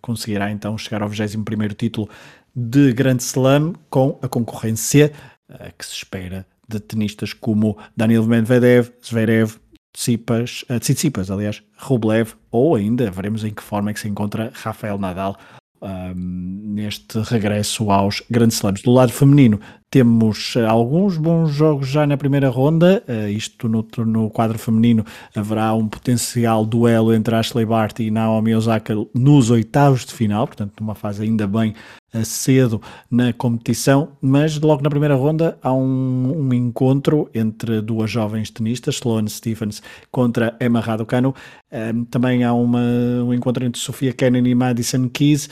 conseguirá então chegar ao 21 título de Grand Slam com a concorrência que se espera de tenistas como Daniel Medvedev, Zverev, Tsipas, uh, Tsitsipas, aliás, Rublev, ou ainda veremos em que forma é que se encontra Rafael Nadal um, neste regresso aos grandes slams. Do lado feminino, temos eh, alguns bons jogos já na primeira ronda. Uh, isto no, no, quadro feminino haverá um potencial duelo entre Ashley Barty e Naomi Osaka nos oitavos de final, portanto, numa fase ainda bem uh, cedo na competição. Mas logo na primeira ronda há um, um encontro entre duas jovens tenistas, Sloane Stephens contra Emma Raducanu. Uh, também há uma, um encontro entre Sofia Kenin e Madison Keys.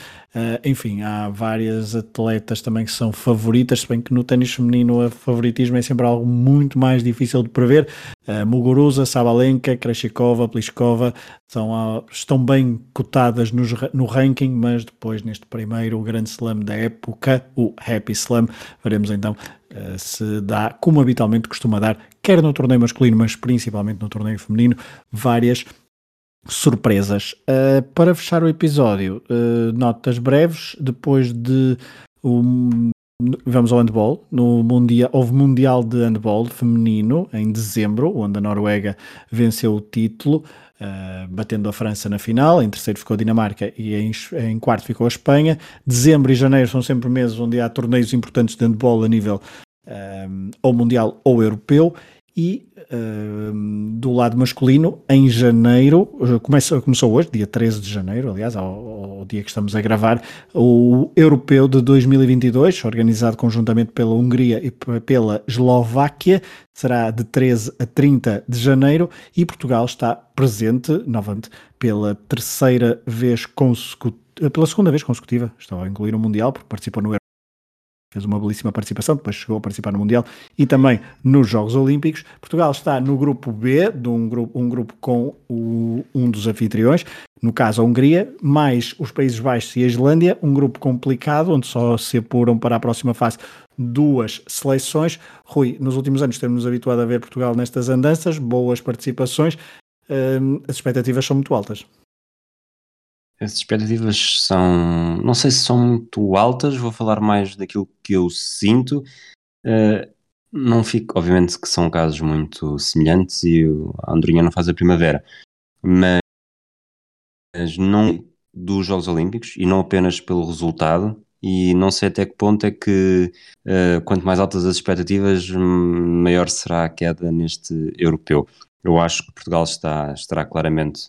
enfim, há várias atletas também que são favoritas, se bem que no ténis feminino, o favoritismo é sempre algo muito mais difícil de prever. Uh, Muguruza, Sabalenka, Kreshikova, Pliskova são, uh, estão bem cotadas nos, no ranking, mas depois neste primeiro grande slam da época, o Happy Slam, veremos então uh, se dá, como habitualmente costuma dar, quer no torneio masculino, mas principalmente no torneio feminino, várias surpresas. Uh, para fechar o episódio, uh, notas breves, depois de um, Vamos ao handball. No mundial, houve Mundial de Handball feminino em dezembro, onde a Noruega venceu o título, uh, batendo a França na final. Em terceiro ficou a Dinamarca e em, em, quarto ficou a Espanha. Dezembro e janeiro são sempre meses onde há torneios importantes de handball a nível um, ou mundial ou europeu. E uh, do lado masculino, em janeiro, começa, começou hoje, dia 13 de janeiro, aliás, ao, ao, dia que estamos a gravar, o Europeu de 2022, organizado conjuntamente pela Hungria e pela Eslováquia, será de 13 a 30 de janeiro e Portugal está presente, novamente, pela terceira vez consecutiva, pela segunda vez consecutiva, estou a incluir o Mundial, porque participou no fez uma belíssima participação, depois chegou a participar no Mundial e também nos Jogos Olímpicos. Portugal está no grupo B, de um grupo, um grupo com o, um dos anfitriões, no caso a Hungria, mais os Países Baixos e a Islândia, um grupo complicado, onde só se apuram para a próxima fase duas seleções. Rui, nos últimos anos temos-nos habituado a ver Portugal nestas andanças, boas participações, hum, as expectativas são muito altas. As expectativas são, não sei se são muito altas, vou falar mais daquilo que eu sinto. Uh, não fico, obviamente que são casos muito semelhantes e a Andorinha não faz a primavera, mas não dos Jogos Olímpicos e não apenas pelo resultado. E não sei até que ponto é que, uh, quanto mais altas as expectativas, maior será a queda neste europeu. Eu acho que Portugal está, estará claramente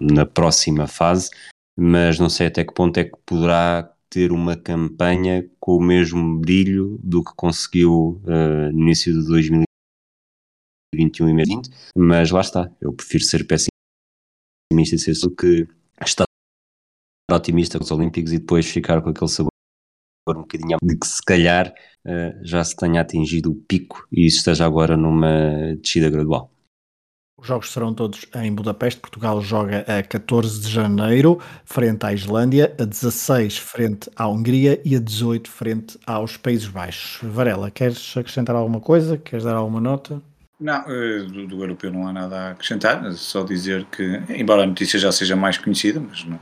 na próxima fase, mas não sei até que ponto é que poderá ter uma campanha com o mesmo brilho do que conseguiu uh, no início de 2021 e 2020, mas lá está, eu prefiro ser pessimista e ser do que estar otimista com os Olímpicos e depois ficar com aquele sabor um bocadinho de que se calhar uh, já se tenha atingido o pico e esteja agora numa descida gradual. Os jogos serão todos em Budapeste. Portugal joga a 14 de janeiro, frente à Islândia, a 16 frente à Hungria e a 18 frente aos Países Baixos. Varela, queres acrescentar alguma coisa? Queres dar alguma nota? Não, eh, do, do europeu não há nada a acrescentar, só dizer que, embora a notícia já seja mais conhecida, mas não,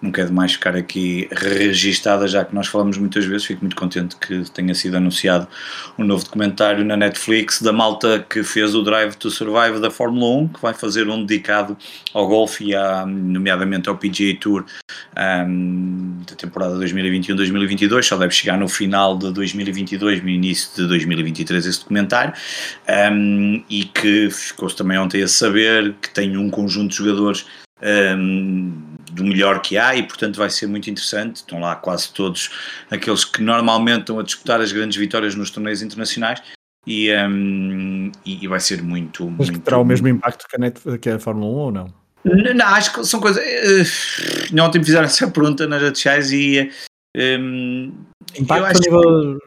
não quero mais ficar aqui registada, já que nós falamos muitas vezes. Fico muito contente que tenha sido anunciado um novo documentário na Netflix da malta que fez o Drive to Survive da Fórmula 1, que vai fazer um dedicado ao golfe e, a, nomeadamente, ao PGA Tour um, da temporada 2021-2022. Só deve chegar no final de 2022, no início de 2023, esse documentário. Um, e que ficou-se também ontem a saber que tem um conjunto de jogadores. Um, do melhor que há e portanto vai ser muito interessante. Estão lá quase todos aqueles que normalmente estão a disputar as grandes vitórias nos torneios internacionais e, um, e, vai ser muito. Mas muito, que terá o mesmo impacto que a, Net, que a Fórmula 1 ou não? Não, não acho que são coisas. Uh, ontem me fizeram essa pergunta nas redes sociais e um, Impacto a nível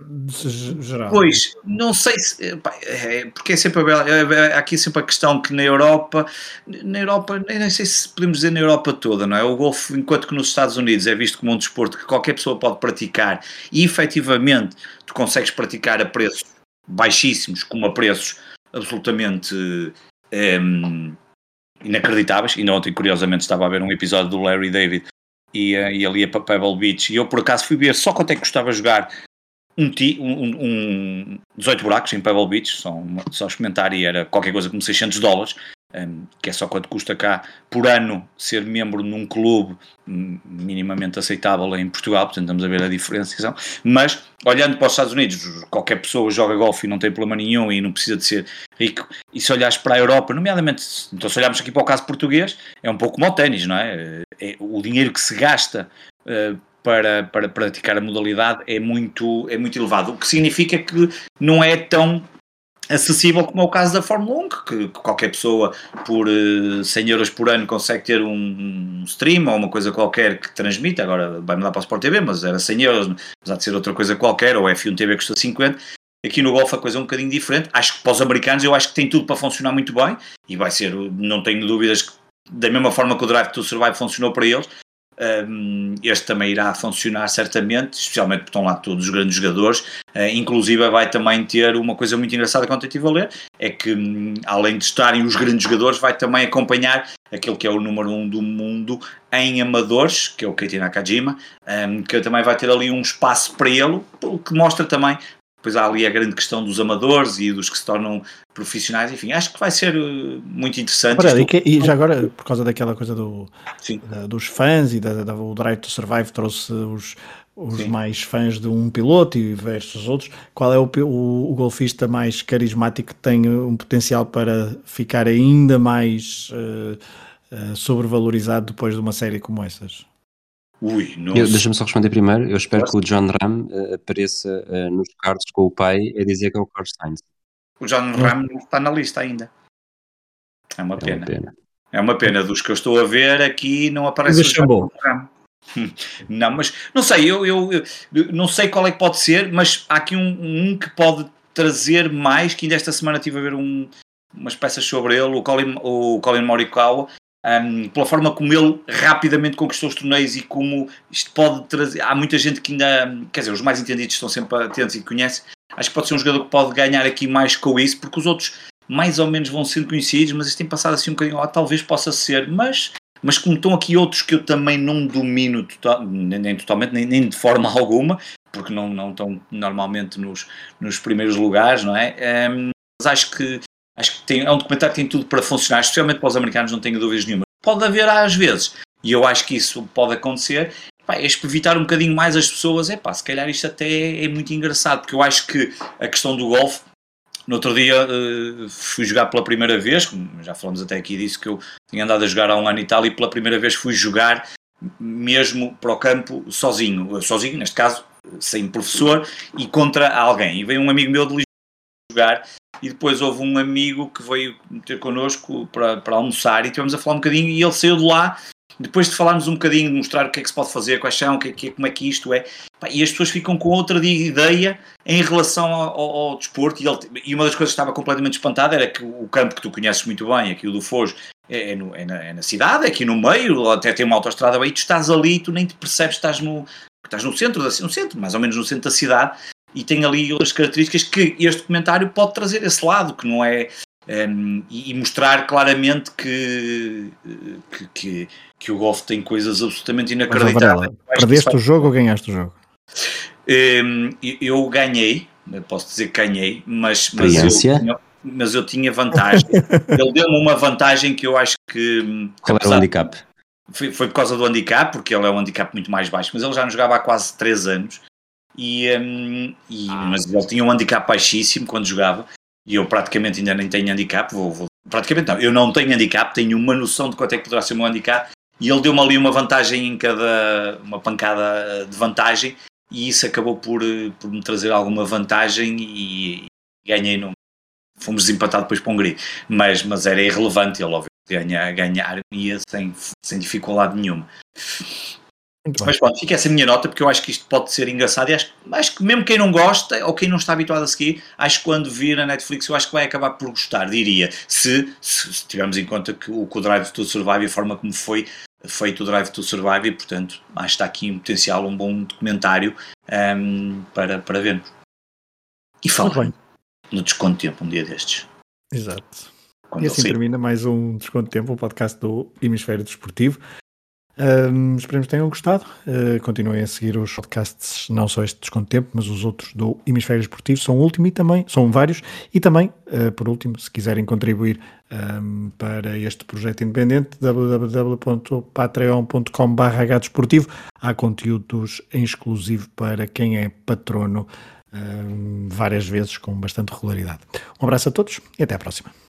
geral. Pois, não sei se. É, porque é sempre a, é, é, aqui sempre a questão que na Europa, na Europa, nem sei se podemos dizer na Europa toda, não é? O golfe, enquanto que nos Estados Unidos é visto como um desporto que qualquer pessoa pode praticar e efetivamente tu consegues praticar a preços baixíssimos, como a preços absolutamente um, inacreditáveis. Ainda ontem, curiosamente, estava a ver um episódio do Larry David e, uh, e ali para Pebble Beach. E eu, por acaso, fui ver só quanto é que custava jogar um, um, um 18 buracos em Pebble Beach, só, uma, só experimentar, e era qualquer coisa como 600 dólares, que é só quanto custa cá por ano ser membro num clube minimamente aceitável em Portugal, portanto estamos a ver a diferenciação, mas olhando para os Estados Unidos, qualquer pessoa joga golfe e não tem problema nenhum e não precisa de ser rico, e se olhares para a Europa, nomeadamente, então se olharmos aqui para o caso português, é um pouco como o ténis, não é? é o dinheiro que se gasta uh, para, para praticar a modalidade é muito, é muito elevado, o que significa que não é tão acessível como é o caso da Fórmula 1, que, que qualquer pessoa por uh, eh, 100 euros por ano consegue ter um, um, stream ou uma coisa qualquer que transmite, agora vai mudar para o Sport TV, mas era 100 euros, há de ser outra coisa qualquer, ou F1 TV custa 50, Aqui no Golf a coisa é um bocadinho diferente. Acho que para os americanos eu acho que tem tudo para funcionar muito bem e vai ser, não tenho dúvidas que da mesma forma que o Drive to Survive funcionou para eles, um, este também irá funcionar certamente, especialmente porque estão lá todos os grandes jogadores. Uh, inclusive, vai também ter uma coisa muito engraçada que ontem estive a ler: é que, um, além de estarem os grandes jogadores, vai também acompanhar aquele que é o número um do mundo em amadores, que é o Keita Nakajima, um, que também vai ter ali um espaço para ele, o que mostra também depois há ali a grande questão dos amadores e dos que se tornam profissionais, enfim, acho que vai ser uh, muito interessante. Ora, e, que, e, já agora, por causa daquela coisa do, da, dos fãs e da, da, o Drive to Survive trouxe os, os Sim. mais fãs de um piloto e versus outros, qual é o, o, o, golfista mais carismático que tem um potencial para ficar ainda mais uh, uh, sobrevalorizado depois de uma série como essas? Ui, Deixa-me só responder primeiro. Eu espero que o John Ram uh, apareça nos cards com o pai a dizer que é o Carlos Sainz. O John Ram não está na lista ainda. É uma pena. É uma pena. É uma pena. Dos que eu estou a ver aqui não aparece o John Ram. Não, mas não sei, eu, eu, eu, não sei qual é que pode ser, mas há aqui um, um que pode trazer mais, que ainda esta semana estive a ver um, umas peças sobre ele, o Colin, o Colin Morikawa, um, pela forma como ele rapidamente conquistou os torneios e como isto pode trazer. Há muita gente que ainda, quer dizer, os mais entendidos estão sempre atentos e conhecem. Acho que pode ser um jogador que pode ganhar aqui mais com isso, porque os outros mais ou menos vão sendo conhecidos, mas isto tem passado assim um bocadinho lá, talvez possa ser, mas mas como estão aqui outros que eu também não domino total, nem, totalmente, nem, nem, de forma alguma, porque não, não estão normalmente nos, nos primeiros lugares, não é? Um, mas acho que, acho que tem, é um documentário que tem tudo para funcionar, especialmente para os americanos, não tenho dúvidas nenhuma. Pode haver às vezes, e eu acho que isso pode acontecer, pá, é evitar um bocadinho mais as pessoas, é pá, se calhar isto até é muito engraçado, porque eu acho que a questão do golfe no outro dia uh, fui jogar pela primeira vez, já falamos até aqui disso, que eu tinha andado a jogar há um ano e tal, e pela primeira vez fui jogar mesmo para o campo sozinho, sozinho, neste caso, sem professor, e contra alguém. E veio um amigo meu de Lisboa jogar, e depois houve um amigo que veio ter connosco para, para almoçar, e tivemos a falar um bocadinho, e ele saiu de lá depois de falarmos um bocadinho, de mostrar o que é que se pode fazer, quais são, que, é que, como é que isto é, e as pessoas ficam com outra ideia em relação ao, ao, ao desporto. E, ele, e, uma das coisas que estava completamente espantada era que o campo que tu conheces muito bem, aqui o do Foz, é, é, no, é, na, é, na, cidade, é aqui no meio, até tem uma autoestrada aí, tu estás ali, tu nem te percebes, estás no, estás no centro, da, no centro, mais ou menos no centro da cidade, e tem ali outras características que este documentário pode trazer esse lado, que não é um, e, mostrar claramente que, que, que, que, o golfe tem coisas absolutamente inacreditáveis. Perdeste o jogo ou ganhaste o jogo? Um, eu ganhei, posso dizer que ganhei, mas, mas, eu, tinha, mas eu tinha vantagem. Ele deu-me uma vantagem que eu acho que. Qual era o handicap? Foi, foi, por causa do handicap, porque ele é um handicap muito mais baixo, mas ele já não jogava há quase 3 anos. E, um, e ah. mas ele tinha um handicap baixíssimo quando jogava e eu praticamente ainda nem tenho handicap, vou, vou, praticamente não, eu não tenho handicap, tenho uma noção de quanto é que poderá ser o meu handicap, e ele deu-me ali uma vantagem em cada, uma pancada de vantagem, e isso acabou por, por me trazer alguma vantagem e, ganhei no, fomos desempatados depois para a Hungria, mas, mas era irrelevante, ele obviamente ganhar, ganhar ia sem, sem dificuldade nenhuma. Mas pronto, fica essa minha nota porque eu acho que isto pode ser engraçado e acho, acho que mesmo quem não gosta ou quem não está habituado a seguir, acho que quando vir a Netflix eu acho que vai acabar por gostar, diria. Se, se, se tivermos em conta que o, que o Drive to Survive e a forma como foi feito o Drive to Survive e portanto acho que está aqui um potencial, um bom documentário um, para, para vermos. E fala no Desconto Tempo um dia destes. Exato. Quando e assim termina mais um Desconto Tempo, o um podcast do Hemisfério Desportivo. Um, esperemos que tenham gostado. Uh, continuem a seguir os podcasts, não só este Desconto Tempo, mas os outros do Hemisfério Esportivo. São último e também, são vários. E também, uh, por último, se quiserem contribuir um, para este projeto independente, www.patreon.com.br desportivo. Há conteúdos em exclusivo para quem é patrono um, várias vezes, com bastante regularidade. Um abraço a todos e até à próxima.